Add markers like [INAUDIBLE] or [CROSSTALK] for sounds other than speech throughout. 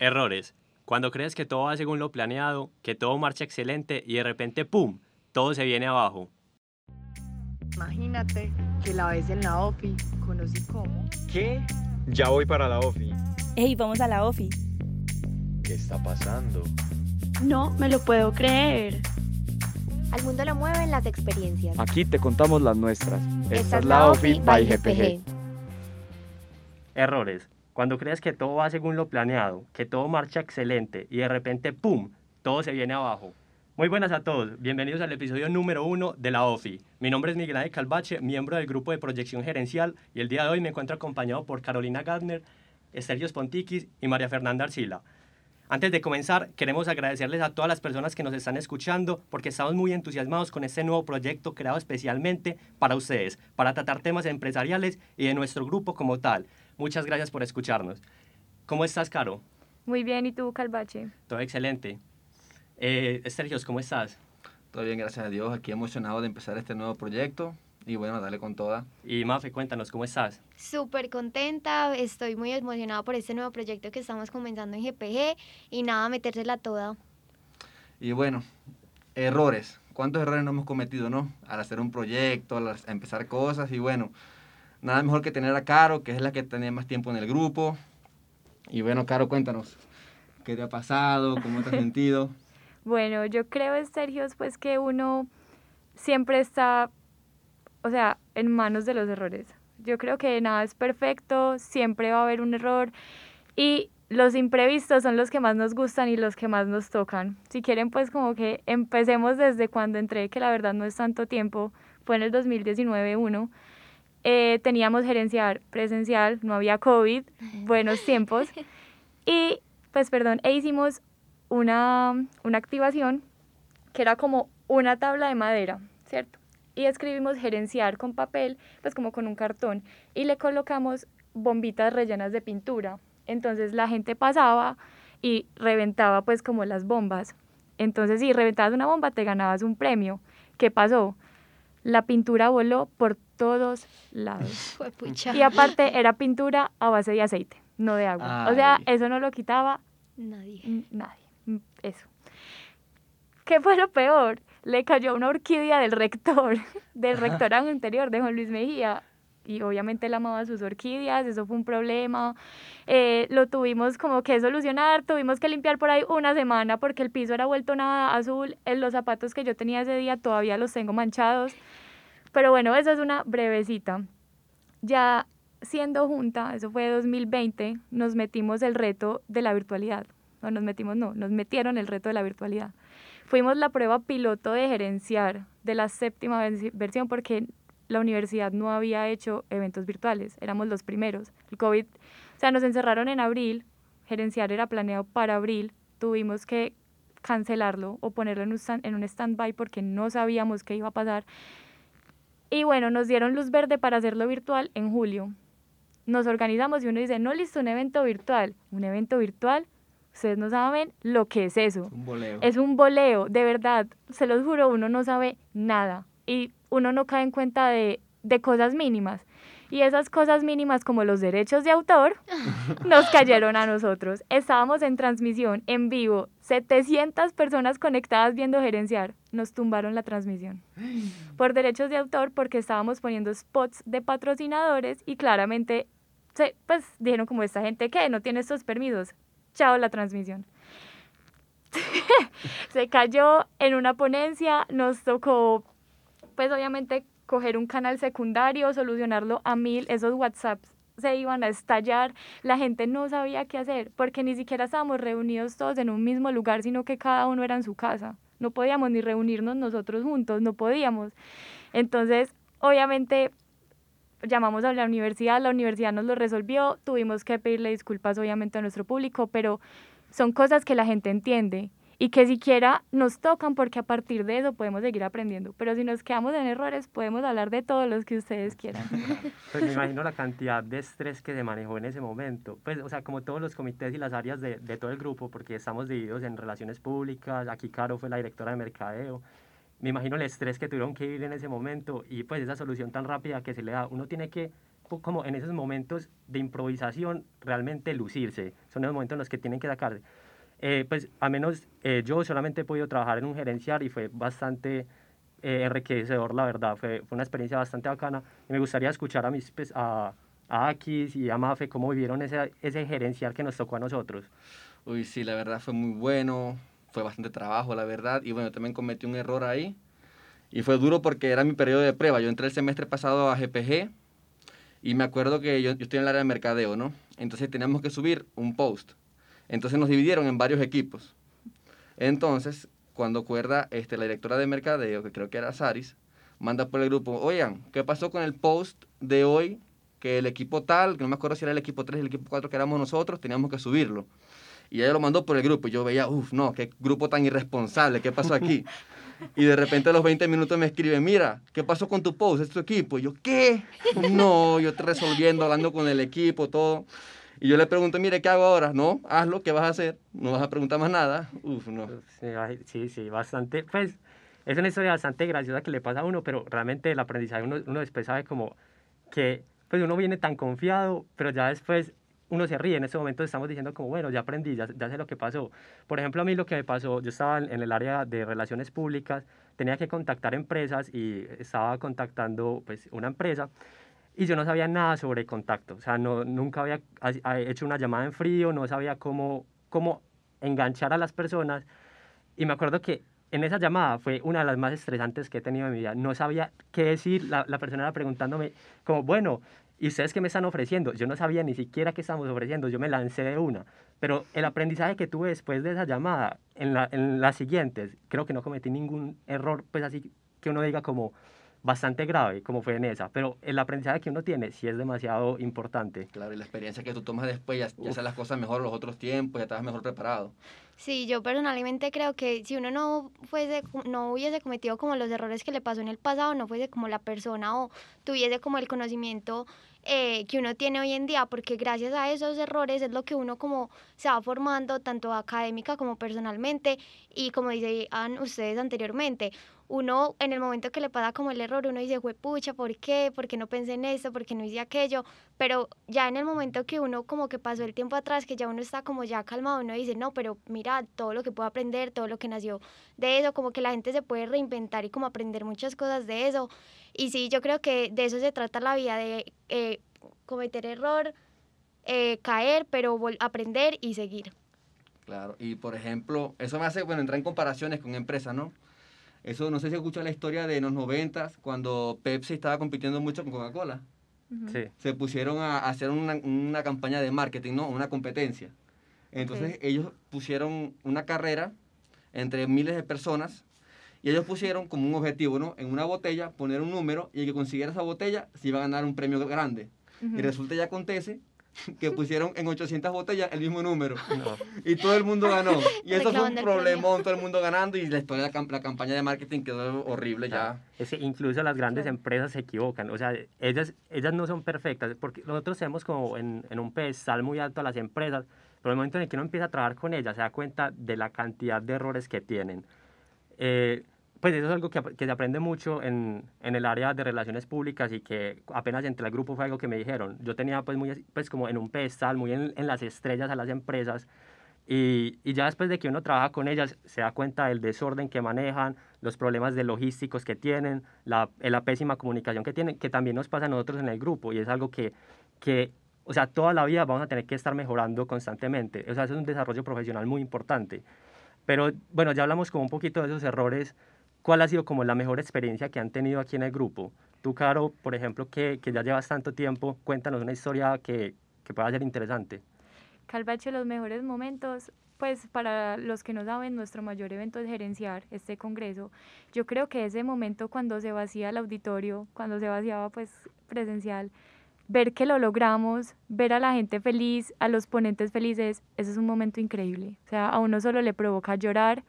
Errores. Cuando crees que todo va según lo planeado, que todo marcha excelente y de repente ¡pum! Todo se viene abajo. Imagínate que la ves en la OFI, conocí cómo. ¿Qué? Ya voy para la OFI. ¡Ey, vamos a la OFI! ¿Qué está pasando? No me lo puedo creer. Al mundo lo mueven las experiencias. Aquí te contamos las nuestras. Esta, es la OFI by GPG. Errores. Cuando crees que todo va según lo planeado, que todo marcha excelente y de repente ¡pum! Todo se viene abajo. Muy buenas a todos, bienvenidos al episodio número uno de la OFI. Mi nombre es Miguel Ángel Calvache, miembro del grupo de proyección gerencial y el día de hoy me encuentro acompañado por Carolina Gardner, Sergio Spontikis y María Fernanda Arcila. Antes de comenzar, queremos agradecerles a todas las personas que nos están escuchando porque estamos muy entusiasmados con este nuevo proyecto creado especialmente para ustedes, para tratar temas empresariales y de nuestro grupo como tal. Muchas gracias por escucharnos. ¿Cómo estás, Caro? Muy bien, ¿y tú, Calvache? Todo excelente. Eh, Sergio, ¿cómo estás? Todo bien, gracias a Dios. Aquí emocionado de empezar este nuevo proyecto y bueno, dale con toda. Y Mafe, cuéntanos, ¿cómo estás? Súper contenta, estoy muy emocionada por este nuevo proyecto que estamos comenzando en GPG y nada, metérsela toda. Y bueno, errores. ¿Cuántos errores no hemos cometido, no? Al hacer un proyecto, al empezar cosas y bueno, nada mejor que tener a Caro, que es la que tiene más tiempo en el grupo. Y bueno, Caro, cuéntanos, ¿qué te ha pasado? ¿Cómo te has [LAUGHS] sentido? Bueno, yo creo, Sergio, pues que uno siempre está, o sea, en manos de los errores. Yo creo que nada es perfecto, siempre va a haber un error y los imprevistos son los que más nos gustan y los que más nos tocan. Si quieren, pues como que empecemos desde cuando entré, que la verdad no es tanto tiempo, fue en el 2019 uno. Eh, teníamos gerenciar presencial, no había COVID, [LAUGHS] buenos tiempos. Y, pues, perdón, e hicimos una, una activación que era como una tabla de madera, ¿cierto? Y escribimos gerenciar con papel, pues como con un cartón, y le colocamos bombitas rellenas de pintura. Entonces la gente pasaba y reventaba pues como las bombas. Entonces si reventabas una bomba te ganabas un premio. ¿Qué pasó? La pintura voló por todos lados. [LAUGHS] y aparte era pintura a base de aceite, no de agua. O sea, eso no lo quitaba nadie. Nadie. Mm, eso. ¿Qué fue lo peor? Le cayó una orquídea del rector, [LAUGHS] del rector anterior, de Juan Luis Mejía, y obviamente él amaba sus orquídeas, eso fue un problema. Eh, lo tuvimos como que solucionar, tuvimos que limpiar por ahí una semana porque el piso era vuelto nada azul, en los zapatos que yo tenía ese día todavía los tengo manchados. Pero bueno, esa es una brevecita. Ya siendo junta, eso fue 2020, nos metimos el reto de la virtualidad no nos metimos, no, nos metieron el reto de la virtualidad. Fuimos la prueba piloto de gerenciar de la séptima versión porque la universidad no había hecho eventos virtuales, éramos los primeros. El COVID, o sea, nos encerraron en abril, gerenciar era planeado para abril, tuvimos que cancelarlo o ponerlo en un, en un stand-by porque no sabíamos qué iba a pasar. Y bueno, nos dieron luz verde para hacerlo virtual en julio. Nos organizamos y uno dice, no, listo, un evento virtual. Un evento virtual, Ustedes no saben lo que es eso. Es un boleo. Es un boleo, de verdad. Se los juro, uno no sabe nada. Y uno no cae en cuenta de, de cosas mínimas. Y esas cosas mínimas como los derechos de autor [LAUGHS] nos cayeron a nosotros. Estábamos en transmisión, en vivo, 700 personas conectadas viendo gerenciar. Nos tumbaron la transmisión. Por derechos de autor, porque estábamos poniendo spots de patrocinadores y claramente, pues dijeron como esta gente que no tiene estos permisos chao la transmisión. [LAUGHS] se cayó en una ponencia, nos tocó, pues obviamente, coger un canal secundario, solucionarlo a mil, esos WhatsApps se iban a estallar, la gente no sabía qué hacer, porque ni siquiera estábamos reunidos todos en un mismo lugar, sino que cada uno era en su casa. No podíamos ni reunirnos nosotros juntos, no podíamos. Entonces, obviamente, llamamos a la universidad, la universidad nos lo resolvió, tuvimos que pedirle disculpas obviamente a nuestro público, pero son cosas que la gente entiende y que siquiera nos tocan porque a partir de eso podemos seguir aprendiendo. Pero si nos quedamos en errores, podemos hablar de todos los que ustedes quieran. [LAUGHS] Pues me imagino la cantidad de estrés que se manejó en ese momento. Pues, o sea, como todos los comités y las áreas de, de todo el grupo, porque estamos divididos en relaciones públicas, aquí Caro fue la directora de mercadeo, me imagino el estrés que tuvieron que vivir en ese momento y pues esa solución tan rápida que se le da. Uno tiene que como en esos momentos de improvisación realmente lucirse. Son los momentos en los que tienen que sacarse. Eh, pues al menos eh, yo solamente he podido trabajar en un gerencial y fue bastante eh, enriquecedor, la verdad. Fue, fue una experiencia bastante bacana y me gustaría escuchar a mis pues, a, a Akis y a Mafe cómo vivieron ese, ese gerencial que nos tocó a nosotros. Uy, sí, la verdad fue muy bueno, fue bastante trabajo, la verdad, y bueno, también cometí un error ahí, y fue duro porque era mi periodo de prueba. Yo entré el semestre pasado a GPG, y me acuerdo que yo, yo estoy en el área de mercadeo, ¿no? Entonces teníamos que subir un post. Entonces nos dividieron en varios equipos. Entonces, cuando acuerda este, la directora de mercadeo, que creo que era Saris, manda por el grupo, oigan, ¿qué pasó con el post de hoy? Que el equipo tal, que no me acuerdo si era el equipo 3 o el equipo 4 que éramos nosotros, teníamos que subirlo. Y ella lo mandó por el grupo y yo veía, uff, no, qué grupo tan irresponsable, ¿qué pasó aquí? [LAUGHS] Y de repente a los 20 minutos me escribe, mira, ¿qué pasó con tu post? ¿Es tu equipo? Y yo, ¿qué? [LAUGHS] No, yo estoy resolviendo, hablando con el equipo, todo. Y yo le pregunto, mire, ¿qué hago ahora? No, hazlo, ¿qué vas a hacer? No vas a preguntar más nada. Uf, no. Sí, sí, bastante. Pues es una historia bastante graciosa que le pasa a uno, pero realmente el aprendizaje uno, uno después sabe como que pues uno viene tan confiado, pero ya después uno se ríe. En ese momento estamos diciendo como, bueno, ya aprendí, ya, ya sé lo que pasó. Por ejemplo, a mí lo que me pasó, yo estaba en, en el área de relaciones públicas, tenía que contactar empresas y estaba contactando pues una empresa y yo no sabía nada sobre contacto, o sea, no, nunca había ha- ha- hecho una llamada en frío, no sabía cómo, cómo enganchar a las personas. Y me acuerdo que en esa llamada fue una de las más estresantes que he tenido en mi vida, no sabía qué decir, la, la persona era preguntándome como, bueno, ¿y ustedes qué me están ofreciendo? Yo no sabía ni siquiera qué estamos ofreciendo, yo me lancé de una, pero el aprendizaje que tuve después de esa llamada, en, la, en las siguientes, creo que no cometí ningún error, pues así que uno diga como bastante grave, como fue en esa, pero el aprendizaje que uno tiene sí es demasiado importante. Claro, y la experiencia que tú tomas después, ya, ya haces las cosas mejor los otros tiempos, ya estás mejor preparado. Sí, yo personalmente creo que si uno no fuese, no hubiese cometido como los errores que le pasó en el pasado, no fuese como la persona o tuviese como el conocimiento eh, que uno tiene hoy en día, porque gracias a esos errores es lo que uno como se va formando, tanto académica como personalmente, y como decían ustedes anteriormente, uno en el momento que le pasa como el error, uno dice, pucha, ¿por qué? ¿Por qué no pensé en esto? ¿Por qué no hice aquello? Pero ya en el momento que uno como que pasó el tiempo atrás, que ya uno está como ya calmado, uno dice, no, pero mira, todo lo que puedo aprender, todo lo que nació de eso, como que la gente se puede reinventar y como aprender muchas cosas de eso. Y sí, yo creo que de eso se trata la vida, de eh, cometer error, eh, caer, pero aprender y seguir. Claro, y por ejemplo, eso me hace, bueno, entrar en comparaciones con empresas, ¿no? Eso, no sé si escuchó la historia de los noventas, cuando Pepsi estaba compitiendo mucho con Coca-Cola. Sí. Se pusieron a hacer una, una campaña de marketing, ¿no? Una competencia. Entonces ellos pusieron una carrera entre miles de personas y ellos pusieron como un objetivo, ¿no? En una botella poner un número y el que consiguiera esa botella se iba a ganar un premio grande. Y resulta y acontece que [LAUGHS] pusieron en 800 botellas el mismo número. No. Y todo el mundo ganó. Y eso fue un problemón, todo el mundo ganando y la historia de la, cam- la campaña de marketing quedó horrible ya. Es que incluso las grandes empresas se equivocan, o sea, ellas, ellas no son perfectas, porque nosotros tenemos como en, en un pedestal muy alto a las empresas, pero el momento en el que uno empieza a trabajar con ellas se da cuenta de la cantidad de errores que tienen. Eh, pues eso es algo que, que se aprende mucho en, en el área de relaciones públicas y que apenas entré al grupo fue algo que me dijeron. Yo tenía pues muy, pues como en un pedestal, muy en, en las estrellas a las empresas y, y ya después de que uno trabaja con ellas se da cuenta del desorden que manejan, los problemas de logísticos que tienen, la, la pésima comunicación que tienen, que también nos pasa a nosotros en el grupo y es algo que, que, o sea, toda la vida vamos a tener que estar mejorando constantemente. O sea, eso es un desarrollo profesional muy importante. Pero bueno, ya hablamos como un poquito de esos errores. ¿Cuál ha sido como la mejor experiencia que han tenido aquí en el grupo? Tú, Caro, por ejemplo, que, que ya llevas tanto tiempo, cuéntanos una historia que, que pueda ser interesante. Calvache, los mejores momentos, pues para los que no saben, nuestro mayor evento es gerenciar este congreso. Yo creo que ese momento cuando se vacía el auditorio, cuando se vaciaba pues presencial, ver que lo logramos, ver a la gente feliz, a los ponentes felices, ese es un momento increíble. O sea, a uno solo le provoca llorar,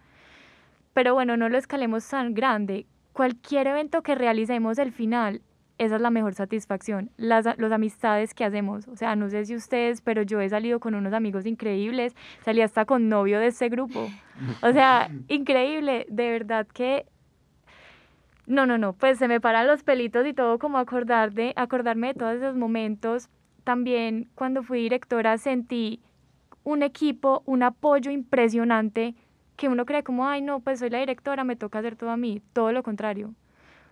pero bueno, no lo escalemos tan grande. Cualquier evento que realicemos el final, esa es la mejor satisfacción. Las, los amistades que hacemos, o sea, no sé si ustedes, pero yo he salido con unos amigos increíbles, salí hasta con novio de este grupo. O sea, [LAUGHS] increíble, de verdad que No, no, no, pues se me paran los pelitos y todo como acordar de, acordarme de todos esos momentos. También cuando fui directora sentí un equipo, un apoyo impresionante que uno cree como, ay, no, pues soy la directora, me toca hacer todo a mí. Todo lo contrario.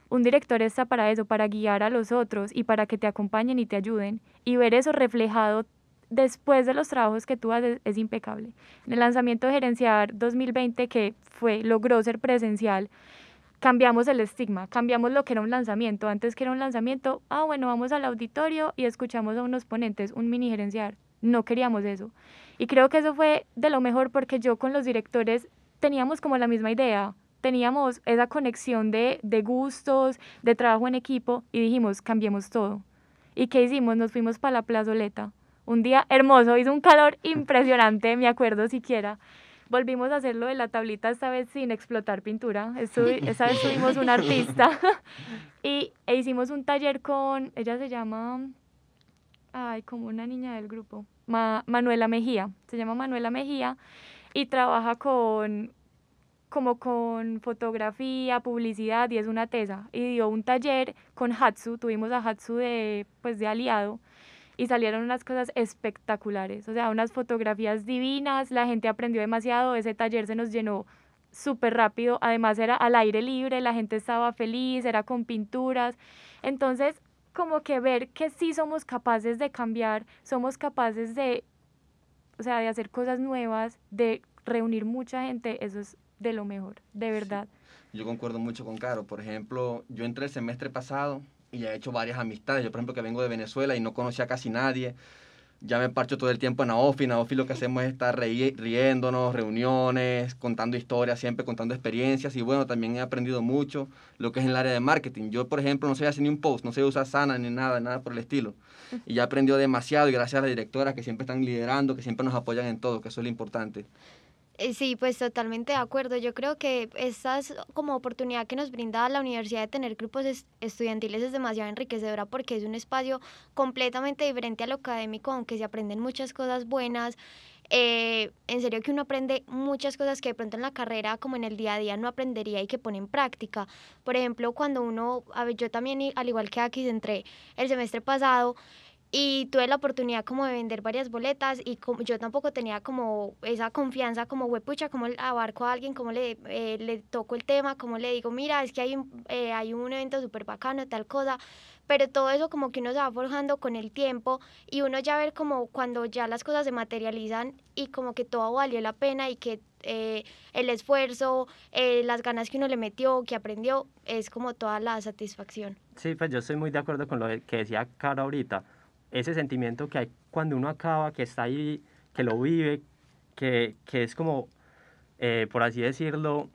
Un director está para eso, para guiar a los otros y para que te acompañen y te ayuden. Y ver eso reflejado después de los trabajos que tú haces es impecable. En el lanzamiento de Gerenciar 2020, que fue, logró ser presencial, cambiamos el estigma, cambiamos lo que era un lanzamiento. Antes que era un lanzamiento, ah, bueno, vamos al auditorio y escuchamos a unos ponentes, un mini gerenciar. No queríamos eso. Y creo que eso fue de lo mejor porque yo con los directores teníamos como la misma idea, teníamos esa conexión de, de gustos, de trabajo en equipo y dijimos, cambiemos todo. ¿Y qué hicimos? Nos fuimos para la plazoleta. Un día hermoso, hizo un calor [LAUGHS] impresionante, me acuerdo siquiera. Volvimos a hacerlo de la tablita esta vez sin explotar pintura. Estuvi, [LAUGHS] esa vez tuvimos un artista [LAUGHS] y e hicimos un taller con, ella se llama, ay, como una niña del grupo, Manuela Mejía, se llama Manuela Mejía y trabaja con como con fotografía, publicidad y es una tesa. Y dio un taller con Hatsu, tuvimos a Hatsu de pues de aliado y salieron unas cosas espectaculares, o sea, unas fotografías divinas, la gente aprendió demasiado, ese taller se nos llenó súper rápido, además era al aire libre, la gente estaba feliz, era con pinturas, entonces como que ver que sí somos capaces de cambiar, somos capaces de, o sea, de hacer cosas nuevas, de reunir mucha gente, eso es de lo mejor, de verdad. Yo concuerdo mucho con Caro. Por ejemplo, yo entré el semestre pasado y ya he hecho varias amistades. Yo, por ejemplo, que vengo de Venezuela y no conocía casi nadie. Ya me parcho todo el tiempo en AOFI. En AOFI lo que hacemos es estar riéndonos, reuniones, contando historias, siempre contando experiencias. Y bueno, también he aprendido mucho lo que es en el área de marketing. Yo, por ejemplo, no sé hacer ni un post, no sé usar Sana ni nada, nada por el estilo. Y ya he aprendido demasiado y gracias a las directoras que siempre están liderando, que siempre nos apoyan en todo, que eso es lo importante. Eh, sí, pues totalmente de acuerdo. Yo creo que esta es como oportunidad que nos brinda la universidad de tener grupos estudiantiles es demasiado enriquecedora porque es un espacio completamente diferente a lo académico, aunque se aprenden muchas cosas buenas. Eh, en serio que uno aprende muchas cosas que de pronto en la carrera como en el día a día no aprendería y que pone en práctica. Por ejemplo, cuando uno, a ver, yo también, al igual que aquí, entré el semestre pasado, y tuve la oportunidad como de vender varias boletas y como, yo tampoco tenía como esa confianza como huepucha, como abarco a alguien, como le, eh, le toco el tema, como le digo, mira, es que hay un, eh, hay un evento súper bacano, tal cosa, pero todo eso como que uno se va forjando con el tiempo y uno ya ver como cuando ya las cosas se materializan y como que todo valió la pena y que eh, el esfuerzo, las ganas que uno le metió, que aprendió, es como toda la satisfacción. Sí, pues yo estoy muy de acuerdo con lo que decía Cara ahorita ese sentimiento que hay cuando uno acaba, que está ahí, que lo vive, que, que es como, eh, por así decirlo,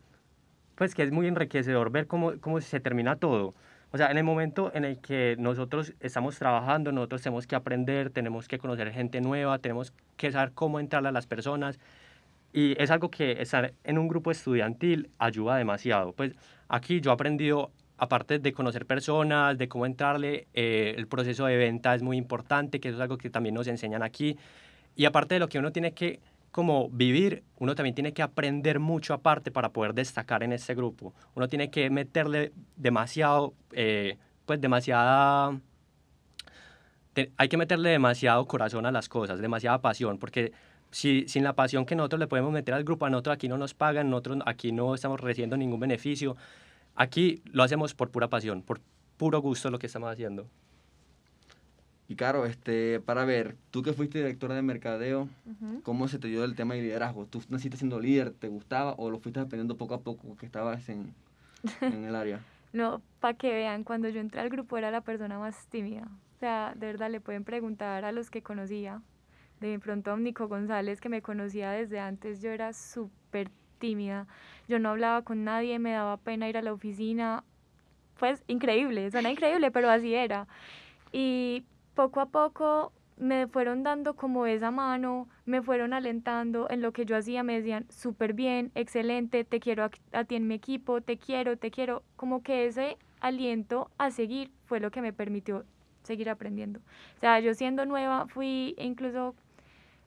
pues que es muy enriquecedor ver cómo, cómo se termina todo. O sea, en el momento en el que nosotros estamos trabajando, nosotros tenemos que aprender, tenemos que conocer gente nueva, tenemos que saber cómo entrar a las personas. Y es algo que estar en un grupo estudiantil ayuda demasiado. Pues aquí yo he aprendido aparte de conocer personas, de cómo entrarle, eh, el proceso de venta es muy importante, que eso es algo que también nos enseñan aquí. Y aparte de lo que uno tiene que como vivir, uno también tiene que aprender mucho aparte para poder destacar en este grupo. Uno tiene que meterle demasiado, eh, pues demasiada... hay que meterle demasiado corazón a las cosas, demasiada pasión, porque si, sin la pasión que nosotros le podemos meter al grupo, a nosotros aquí no nos pagan, nosotros aquí no estamos recibiendo ningún beneficio, Aquí lo hacemos por pura pasión, por puro gusto lo que estamos haciendo. Y claro, este, para ver, tú que fuiste directora de mercadeo, ¿cómo se te dio el tema de liderazgo? ¿Tú naciste siendo líder? ¿Te gustaba o lo fuiste aprendiendo poco a poco que estabas en, [LAUGHS] en el área? no, para que vean, cuando yo entré al grupo era la persona más tímida. O sea, de verdad le pueden preguntar a los que conocía. De pronto a Nico González, que me conocía desde antes, yo era súper tímida. Yo no hablaba con nadie, me daba pena ir a la oficina. Pues increíble, suena increíble, pero así era. Y poco a poco me fueron dando como esa mano, me fueron alentando en lo que yo hacía, me decían, súper bien, excelente, te quiero a, ti en mi equipo, te quiero, te quiero. Como que ese aliento a seguir fue lo que me permitió seguir aprendiendo. O sea, yo siendo nueva fui incluso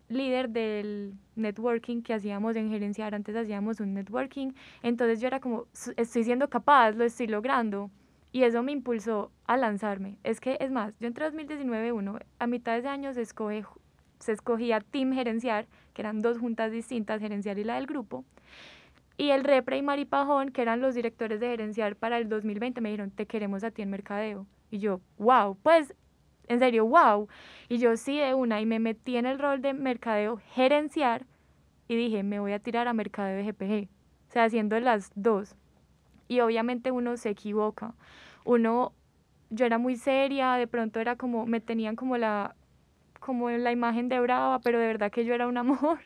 líder del networking que hacíamos en gerenciar, antes hacíamos un networking, entonces yo era como, "S- estoy siendo capaz, lo estoy logrando, y eso me impulsó a lanzarme. Es que, es más, yo entré en 2019, uno, a mitad de ese año se, escoge, se escogía Team Gerenciar, que eran dos juntas distintas, Gerenciar y la del grupo, y el Repre y Mari Pajón, que eran los directores de Gerenciar para el 2020, me dijeron, te queremos a ti en Mercadeo. Y yo, wow, pues, en serio, wow. Y yo sí de una, y me metí en el rol de Mercadeo Gerenciar, y dije, me voy a tirar a Mercadeo de GPG. O sea, haciendo las dos. Y obviamente uno se equivoca. Uno, yo era muy seria, de pronto era como, me tenían como la como la imagen de brava, pero de verdad que yo era un amor.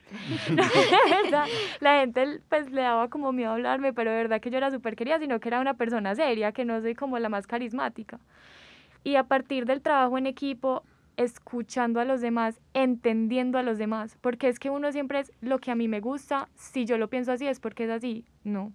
No, de verdad, la gente pues le daba como miedo hablarme, pero de verdad que yo era súper querida, sino que era una persona seria, que no soy como la más carismática. Y a partir del trabajo en equipo, escuchando a los demás, entendiendo a los demás, porque es que uno siempre es lo que a mí me gusta, si yo lo pienso así es porque es así, no.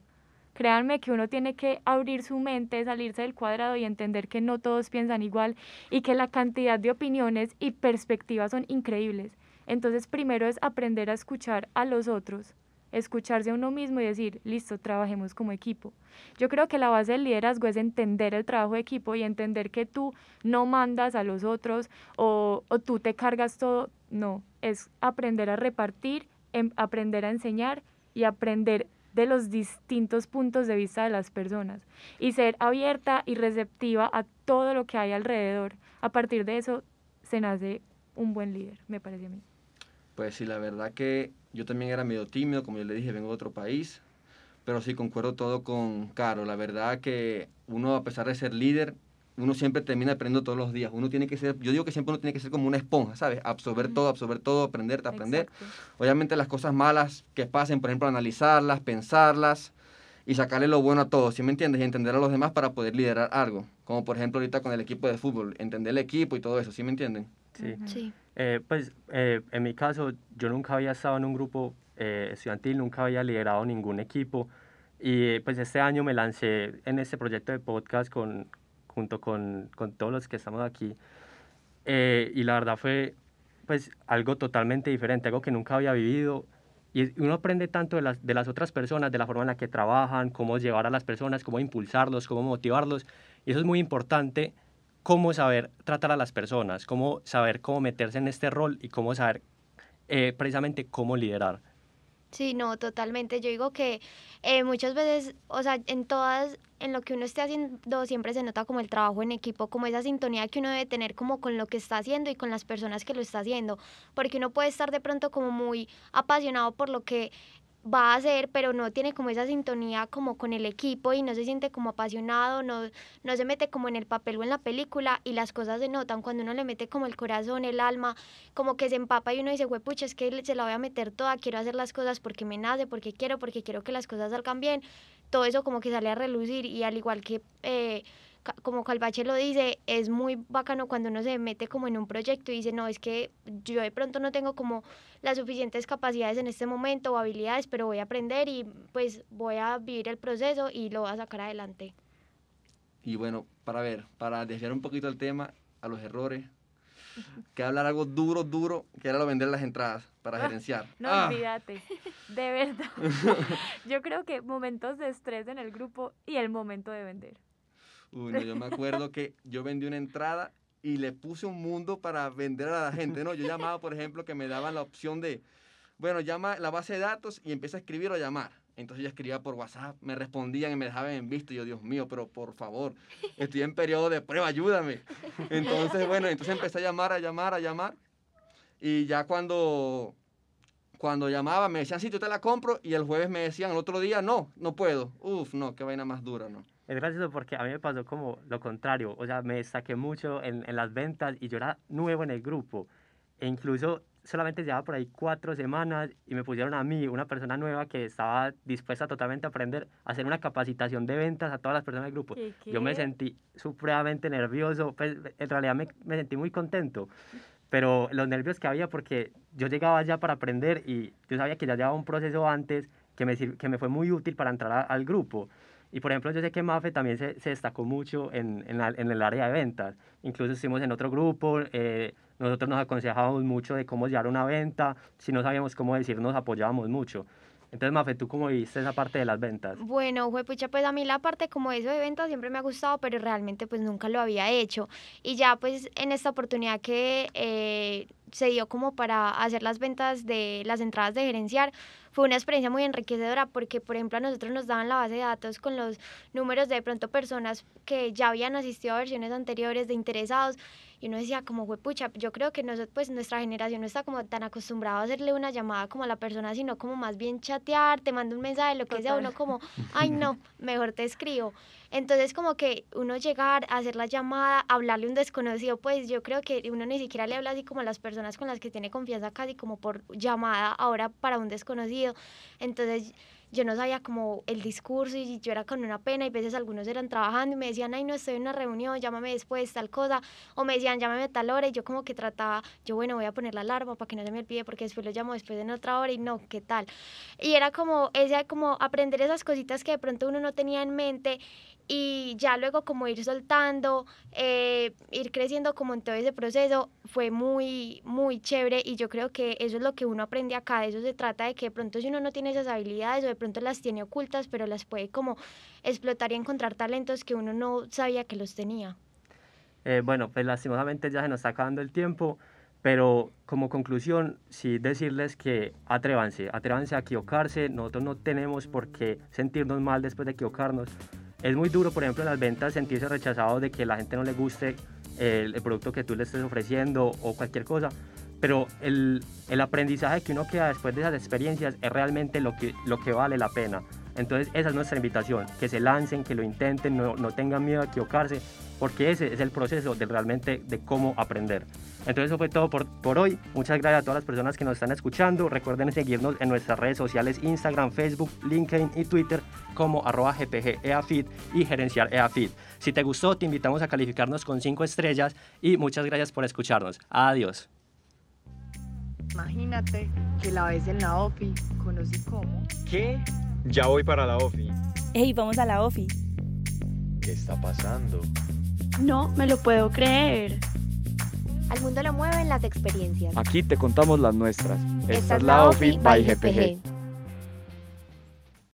Créanme que uno tiene que abrir su mente, salirse del cuadrado y entender que no todos piensan igual y que la cantidad de opiniones y perspectivas son increíbles. Entonces, primero es aprender a escuchar a los otros, escucharse a uno mismo y decir, listo, trabajemos como equipo. Yo creo que la base del liderazgo es entender el trabajo de equipo y entender que tú no mandas a los otros o, o tú te cargas todo. No, es aprender a repartir, em- aprender a enseñar y aprender de los distintos puntos de vista de las personas y ser abierta y receptiva a todo lo que hay alrededor. A partir de eso se nace un buen líder, me parece a mí. Pues sí, la verdad que yo también era medio tímido, como yo le dije, vengo de otro país, pero sí concuerdo todo con Caro. La verdad que uno, a pesar de ser líder, uno siempre termina aprendiendo todos los días. Uno tiene que ser, yo digo que siempre uno tiene que ser como una esponja, ¿sabes? Absorber todo, absorber todo, aprender, aprender. Exacto. Obviamente las cosas malas que pasen, por ejemplo, analizarlas, pensarlas y sacarle lo bueno a todos, ¿sí me entiendes? Y entender a los demás para poder liderar algo. Como por ejemplo ahorita con el equipo de fútbol, entender el equipo y todo eso, ¿sí me entienden? Sí. Sí. Eh, pues eh, en mi caso, yo nunca había estado en un grupo eh, estudiantil, nunca había liderado ningún equipo. Y eh, pues este año me lancé en este proyecto de podcast con, junto con, con todos los que estamos aquí. Eh, y la verdad fue pues algo totalmente diferente, algo que nunca había vivido. Y uno aprende tanto de las, de las otras personas, de la forma en la que trabajan, cómo llevar a las personas, cómo impulsarlos, cómo motivarlos. Y eso es muy importante cómo saber tratar a las personas, cómo saber cómo meterse en este rol y cómo saber eh, precisamente cómo liderar. Sí, no, totalmente. Yo digo que eh, muchas veces, o sea, en todas, en lo que uno esté haciendo, siempre se nota como el trabajo en equipo, como esa sintonía que uno debe tener como con lo que está haciendo y con las personas que lo está haciendo, porque uno puede estar de pronto como muy apasionado por lo que va a hacer, pero no tiene como esa sintonía como con el equipo y no se siente como apasionado, no, no se mete como en el papel o en la película y las cosas se notan cuando uno le mete como el corazón, el alma, como que se empapa y uno dice, pucha, es que se la voy a meter toda, quiero hacer las cosas porque me nace, porque quiero, porque quiero que las cosas salgan bien. Todo eso como que sale a relucir y al igual que, eh, como Calvache lo dice, es muy bacano cuando uno se mete como en un proyecto y dice, no, es que yo de pronto no tengo como las suficientes capacidades en este momento o habilidades, pero voy a aprender y pues voy a vivir el proceso y lo voy a sacar adelante. Y bueno, para ver, para desviar un poquito el tema a los errores, que hablar algo duro, duro, que era lo vender las entradas para Ah, gerenciar. No, Ah, olvídate, de verdad. [LAUGHS] Yo creo que momentos de estrés en el grupo y el momento de vender. Uy, yo me acuerdo que yo vendí una entrada y le puse un mundo para vender a la gente, ¿no? Yo llamaba, por ejemplo, que me daban la opción de, bueno, llama la base de datos y empieza a escribir o llamar. Entonces yo escribía por WhatsApp, me respondían y me dejaban en visto. Yo, Dios mío, pero por favor, estoy en periodo de prueba, ayúdame. Entonces, bueno, entonces empecé a llamar, a llamar, a llamar. Y ya cuando, cuando llamaba me decían, sí, yo te la compro. Y el jueves me decían, el otro día, no, no puedo. Uf, no, qué vaina más dura, ¿no? Es gracioso porque a mí me pasó como lo contrario, o sea, me destaqué mucho en, en las ventas y yo era nuevo en el grupo. E incluso solamente llevaba por ahí cuatro semanas y me pusieron a mí, una persona nueva que estaba dispuesta totalmente a aprender, a hacer una capacitación de ventas a todas las personas del grupo. ¿Qué, Yo me qué? sentí supremamente nervioso, pues en realidad me, me sentí muy contento, pero los nervios que había porque yo llegaba ya para aprender y yo sabía que ya llevaba un proceso antes que me, que me fue muy útil para entrar a- al grupo. Y por ejemplo, yo sé que Mafe también se, se destacó mucho en, en, la- en el área de ventas. Incluso estuvimos en otro grupo, eh, nosotros nos aconsejábamos mucho de cómo llevar una venta, si no sabíamos cómo decir, nos apoyábamos mucho. Entonces, Mafe, ¿tú cómo viste esa parte de las ventas? Bueno, pucha, pues a mí la parte como eso de ventas siempre me ha gustado, pero realmente pues nunca lo había hecho. Y ya pues en esta oportunidad que eh, se dio como para hacer las ventas de las entradas de gerenciar, fue una experiencia muy enriquecedora porque, por ejemplo, a nosotros nos daban la base de datos con los números de, pronto personas que ya habían asistido a versiones anteriores de interesados y uno decía como, pucha, yo creo que nosotros, pues nuestra generación no está como tan acostumbrado a hacerle una llamada como a la persona, sino como más bien chatear, te mando un mensaje, lo que sea, uno como, [LAUGHS] ay no, mejor te escribo. Entonces como que uno llegar a hacer la llamada, hablarle a un desconocido, pues yo creo que uno ni siquiera le habla así como a las personas con las que tiene confianza casi como por llamada ahora para un desconocido. Entonces yo no sabía como el discurso y yo era con una pena y veces algunos eran trabajando y me decían, ay, no estoy en una reunión, llámame después, tal cosa, o me decían, llámame tal hora y yo como que trataba, yo bueno, voy a poner la alarma para que no se me olvide porque después lo llamo después en otra hora y no, ¿qué tal? Y era como, ese, como aprender esas cositas que de pronto uno no tenía en mente y ya luego como ir soltando, eh, ir creciendo como en todo ese proceso fue muy, muy chévere y yo creo que eso es lo que uno aprende acá, de eso se trata de que de pronto si uno no tiene esas habilidades o de pronto las tiene ocultas, pero las puede como explotar y encontrar talentos que uno no sabía que los tenía. Eh, bueno, pues lastimosamente ya se nos está acabando el tiempo, pero como conclusión, sí decirles que atrévanse, atrévanse a equivocarse, nosotros no tenemos por qué sentirnos mal después de equivocarnos es muy duro, por ejemplo, en las ventas sentirse rechazado de que la gente no le guste el, producto que tú le estés ofreciendo o cualquier cosa, pero el, el, aprendizaje que uno queda después de esas experiencias es realmente lo que, lo que vale la pena. Entonces esa es nuestra invitación, que se lancen, que lo intenten, no, no tengan miedo a equivocarse, porque ese es el proceso de realmente de cómo aprender. Entonces eso fue todo por, por hoy. Muchas gracias a todas las personas que nos están escuchando. Recuerden seguirnos en nuestras redes sociales Instagram, Facebook, LinkedIn y Twitter como arroba gpg y gerenciar EAFIT. Si te gustó, te invitamos a calificarnos con 5 estrellas y muchas gracias por escucharnos. Adiós. Imagínate que la ves en la OFI, conocí cómo. ¿Qué? Ya voy para la OFI. Ey, vamos a la OFI. ¿Qué está pasando? No me lo puedo creer. Al mundo lo mueven las experiencias. Aquí te contamos las nuestras. Esta, es la OFI by GPG.